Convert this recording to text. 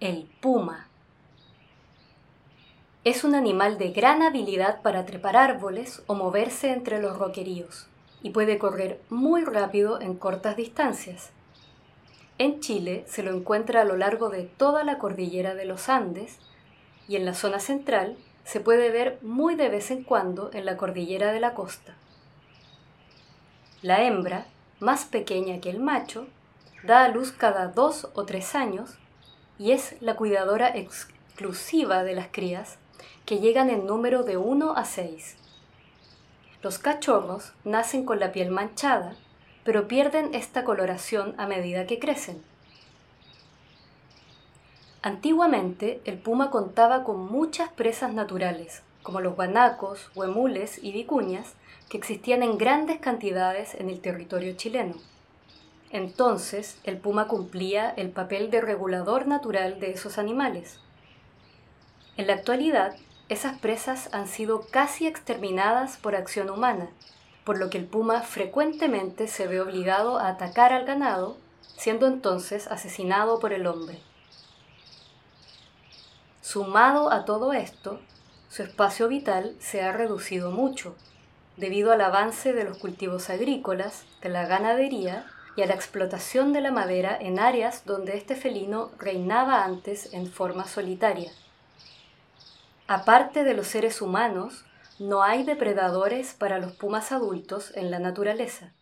el puma. Es un animal de gran habilidad para trepar árboles o moverse entre los roqueríos y puede correr muy rápido en cortas distancias. En Chile se lo encuentra a lo largo de toda la cordillera de los Andes y en la zona central se puede ver muy de vez en cuando en la cordillera de la costa. La hembra, más pequeña que el macho, da a luz cada dos o tres años y es la cuidadora exclusiva de las crías, que llegan en número de 1 a 6. Los cachorros nacen con la piel manchada, pero pierden esta coloración a medida que crecen. Antiguamente el puma contaba con muchas presas naturales, como los guanacos, huemules y vicuñas, que existían en grandes cantidades en el territorio chileno. Entonces el puma cumplía el papel de regulador natural de esos animales. En la actualidad, esas presas han sido casi exterminadas por acción humana, por lo que el puma frecuentemente se ve obligado a atacar al ganado, siendo entonces asesinado por el hombre. Sumado a todo esto, su espacio vital se ha reducido mucho, debido al avance de los cultivos agrícolas, de la ganadería y a la explotación de la madera en áreas donde este felino reinaba antes en forma solitaria. Aparte de los seres humanos, no hay depredadores para los pumas adultos en la naturaleza.